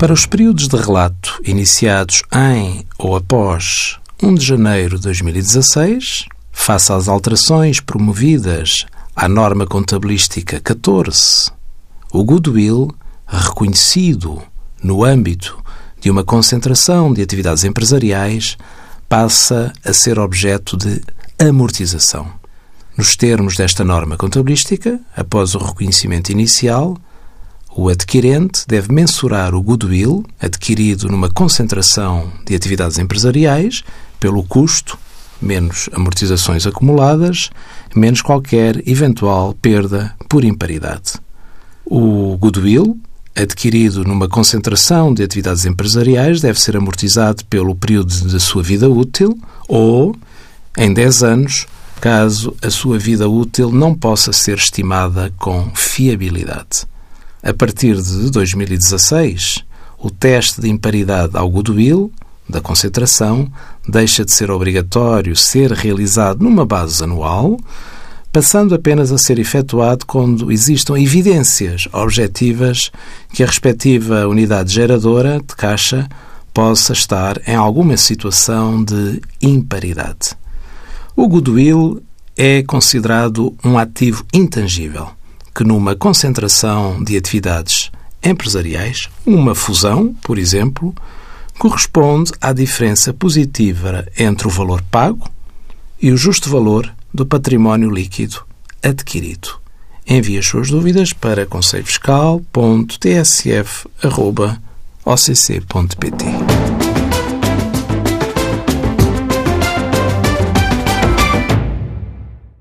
Para os períodos de relato iniciados em ou após 1 de janeiro de 2016, face às alterações promovidas à norma contabilística 14, o goodwill reconhecido no âmbito de uma concentração de atividades empresariais passa a ser objeto de amortização. Nos termos desta norma contabilística, após o reconhecimento inicial, o adquirente deve mensurar o goodwill adquirido numa concentração de atividades empresariais pelo custo, menos amortizações acumuladas, menos qualquer eventual perda por imparidade. O goodwill adquirido numa concentração de atividades empresariais deve ser amortizado pelo período da sua vida útil ou em 10 anos, caso a sua vida útil não possa ser estimada com fiabilidade. A partir de 2016, o teste de imparidade ao goodwill da concentração deixa de ser obrigatório ser realizado numa base anual, passando apenas a ser efetuado quando existam evidências objetivas que a respectiva unidade geradora de caixa possa estar em alguma situação de imparidade. O goodwill é considerado um ativo intangível que, numa concentração de atividades empresariais, uma fusão, por exemplo, corresponde à diferença positiva entre o valor pago e o justo valor do património líquido adquirido. Envie as suas dúvidas para conselhofiscal.tsf.occ.pt.